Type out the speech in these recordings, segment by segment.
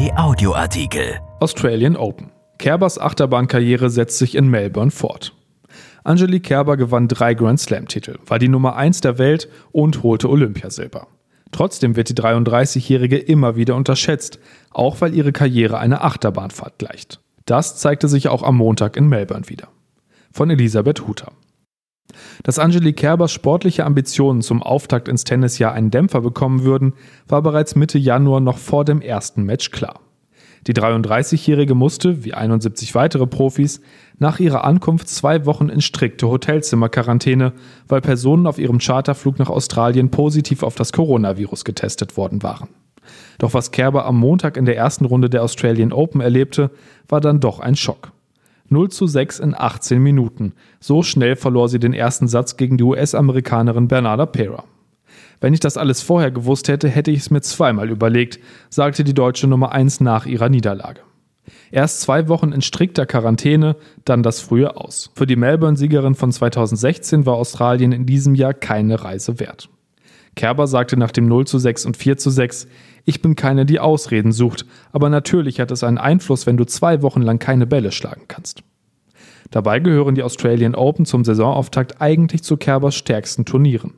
Kai Audioartikel. Australian Open. Kerbers Achterbahnkarriere setzt sich in Melbourne fort. Angelique Kerber gewann drei Grand Slam-Titel, war die Nummer 1 der Welt und holte Olympiasilber. Trotzdem wird die 33-Jährige immer wieder unterschätzt, auch weil ihre Karriere eine Achterbahnfahrt gleicht. Das zeigte sich auch am Montag in Melbourne wieder. Von Elisabeth Huter. Dass Angelique Kerbers sportliche Ambitionen zum Auftakt ins Tennisjahr einen Dämpfer bekommen würden, war bereits Mitte Januar noch vor dem ersten Match klar. Die 33-Jährige musste, wie 71 weitere Profis, nach ihrer Ankunft zwei Wochen in strikte Hotelzimmerquarantäne, weil Personen auf ihrem Charterflug nach Australien positiv auf das Coronavirus getestet worden waren. Doch was Kerber am Montag in der ersten Runde der Australian Open erlebte, war dann doch ein Schock. 0 zu 6 in 18 Minuten. So schnell verlor sie den ersten Satz gegen die US-Amerikanerin Bernarda Pera. Wenn ich das alles vorher gewusst hätte, hätte ich es mir zweimal überlegt, sagte die deutsche Nummer 1 nach ihrer Niederlage. Erst zwei Wochen in strikter Quarantäne, dann das frühe Aus. Für die Melbourne-Siegerin von 2016 war Australien in diesem Jahr keine Reise wert. Kerber sagte nach dem 0 zu 6 und 4 zu 6, ich bin keine, die Ausreden sucht, aber natürlich hat es einen Einfluss, wenn du zwei Wochen lang keine Bälle schlagen kannst. Dabei gehören die Australian Open zum Saisonauftakt eigentlich zu Kerbers stärksten Turnieren.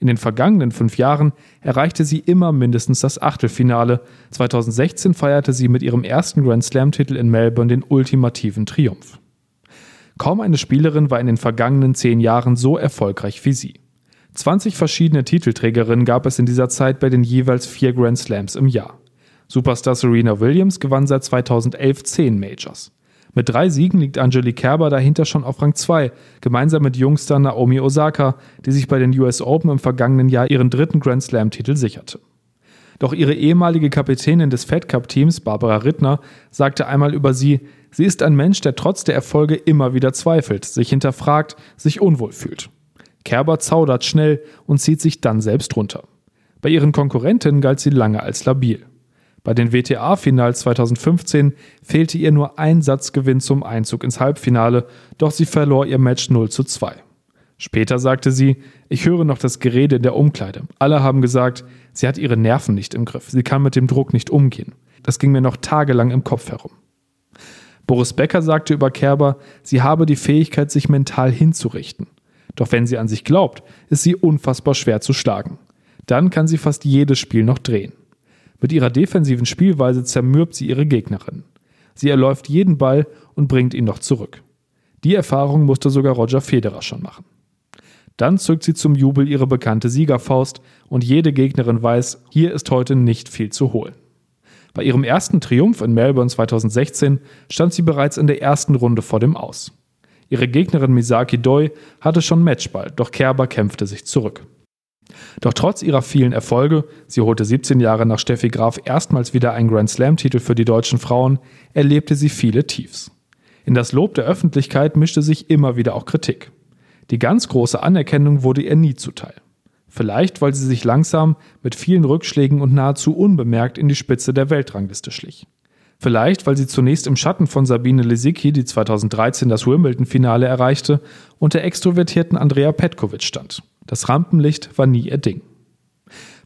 In den vergangenen fünf Jahren erreichte sie immer mindestens das Achtelfinale. 2016 feierte sie mit ihrem ersten Grand Slam-Titel in Melbourne den ultimativen Triumph. Kaum eine Spielerin war in den vergangenen zehn Jahren so erfolgreich wie sie. 20 verschiedene Titelträgerinnen gab es in dieser Zeit bei den jeweils vier Grand Slams im Jahr. Superstar Serena Williams gewann seit 2011 zehn Majors. Mit drei Siegen liegt Angelique Kerber dahinter schon auf Rang 2, gemeinsam mit Jungster Naomi Osaka, die sich bei den US Open im vergangenen Jahr ihren dritten Grand Slam-Titel sicherte. Doch ihre ehemalige Kapitänin des Fed Cup-Teams, Barbara Rittner, sagte einmal über sie, sie ist ein Mensch, der trotz der Erfolge immer wieder zweifelt, sich hinterfragt, sich unwohl fühlt. Kerber zaudert schnell und zieht sich dann selbst runter. Bei ihren Konkurrentinnen galt sie lange als labil. Bei den WTA-Finals 2015 fehlte ihr nur ein Satzgewinn zum Einzug ins Halbfinale, doch sie verlor ihr Match 0 zu 2. Später sagte sie, ich höre noch das Gerede in der Umkleide. Alle haben gesagt, sie hat ihre Nerven nicht im Griff, sie kann mit dem Druck nicht umgehen. Das ging mir noch tagelang im Kopf herum. Boris Becker sagte über Kerber, sie habe die Fähigkeit, sich mental hinzurichten. Doch wenn sie an sich glaubt, ist sie unfassbar schwer zu schlagen. Dann kann sie fast jedes Spiel noch drehen. Mit ihrer defensiven Spielweise zermürbt sie ihre Gegnerin. Sie erläuft jeden Ball und bringt ihn noch zurück. Die Erfahrung musste sogar Roger Federer schon machen. Dann zückt sie zum Jubel ihre bekannte Siegerfaust und jede Gegnerin weiß, hier ist heute nicht viel zu holen. Bei ihrem ersten Triumph in Melbourne 2016 stand sie bereits in der ersten Runde vor dem Aus. Ihre Gegnerin Misaki Doi hatte schon Matchball, doch Kerber kämpfte sich zurück. Doch trotz ihrer vielen Erfolge, sie holte 17 Jahre nach Steffi Graf erstmals wieder einen Grand Slam-Titel für die deutschen Frauen, erlebte sie viele Tiefs. In das Lob der Öffentlichkeit mischte sich immer wieder auch Kritik. Die ganz große Anerkennung wurde ihr nie zuteil. Vielleicht, weil sie sich langsam mit vielen Rückschlägen und nahezu unbemerkt in die Spitze der Weltrangliste schlich. Vielleicht, weil sie zunächst im Schatten von Sabine Lisicki, die 2013 das Wimbledon-Finale erreichte, und der extrovertierten Andrea Petkovic stand. Das Rampenlicht war nie ihr Ding.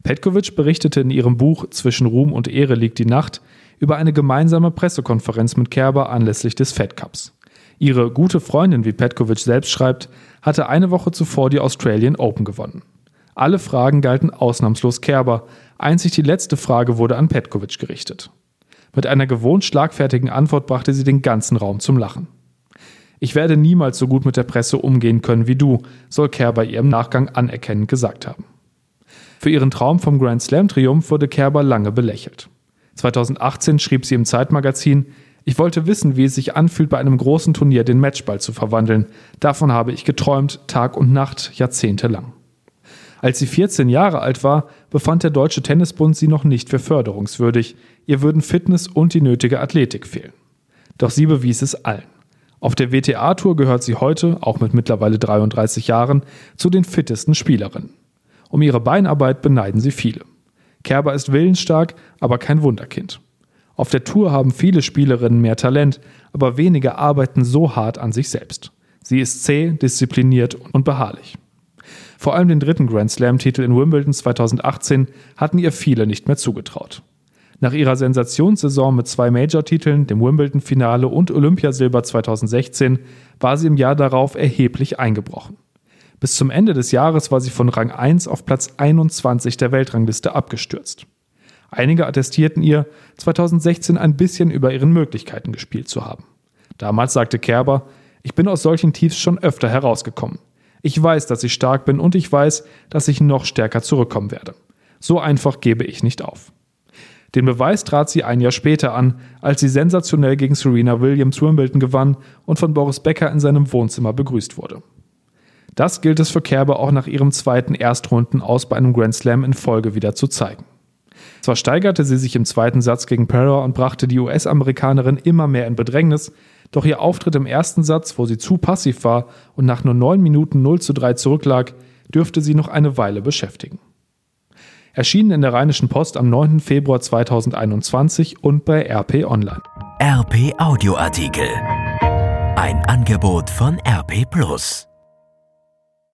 Petkovic berichtete in ihrem Buch Zwischen Ruhm und Ehre liegt die Nacht über eine gemeinsame Pressekonferenz mit Kerber anlässlich des Fed Cups. Ihre gute Freundin, wie Petkovic selbst schreibt, hatte eine Woche zuvor die Australian Open gewonnen. Alle Fragen galten ausnahmslos Kerber, einzig die letzte Frage wurde an Petkovic gerichtet. Mit einer gewohnt schlagfertigen Antwort brachte sie den ganzen Raum zum Lachen. Ich werde niemals so gut mit der Presse umgehen können wie du, soll Kerber ihr im Nachgang anerkennend gesagt haben. Für ihren Traum vom Grand Slam Triumph wurde Kerber lange belächelt. 2018 schrieb sie im Zeitmagazin, ich wollte wissen, wie es sich anfühlt, bei einem großen Turnier den Matchball zu verwandeln. Davon habe ich geträumt, Tag und Nacht, jahrzehntelang. Als sie 14 Jahre alt war, befand der Deutsche Tennisbund sie noch nicht für förderungswürdig. Ihr würden Fitness und die nötige Athletik fehlen. Doch sie bewies es allen. Auf der WTA-Tour gehört sie heute, auch mit mittlerweile 33 Jahren, zu den fittesten Spielerinnen. Um ihre Beinarbeit beneiden sie viele. Kerber ist willensstark, aber kein Wunderkind. Auf der Tour haben viele Spielerinnen mehr Talent, aber wenige arbeiten so hart an sich selbst. Sie ist zäh, diszipliniert und beharrlich. Vor allem den dritten Grand Slam-Titel in Wimbledon 2018 hatten ihr viele nicht mehr zugetraut. Nach ihrer Sensationssaison mit zwei Major-Titeln, dem Wimbledon-Finale und Olympiasilber 2016 war sie im Jahr darauf erheblich eingebrochen. Bis zum Ende des Jahres war sie von Rang 1 auf Platz 21 der Weltrangliste abgestürzt. Einige attestierten ihr, 2016 ein bisschen über ihren Möglichkeiten gespielt zu haben. Damals sagte Kerber, ich bin aus solchen Tiefs schon öfter herausgekommen. Ich weiß, dass ich stark bin und ich weiß, dass ich noch stärker zurückkommen werde. So einfach gebe ich nicht auf. Den Beweis trat sie ein Jahr später an, als sie sensationell gegen Serena Williams Wimbledon gewann und von Boris Becker in seinem Wohnzimmer begrüßt wurde. Das gilt es für Kerber auch nach ihrem zweiten Erstrunden aus bei einem Grand Slam in Folge wieder zu zeigen. Zwar steigerte sie sich im zweiten Satz gegen Perra und brachte die US-Amerikanerin immer mehr in Bedrängnis, doch ihr Auftritt im ersten Satz, wo sie zu passiv war und nach nur 9 Minuten 0 zu 3 zurücklag, dürfte sie noch eine Weile beschäftigen. Erschienen in der Rheinischen Post am 9. Februar 2021 und bei RP Online. RP Audioartikel. Ein Angebot von RP Plus.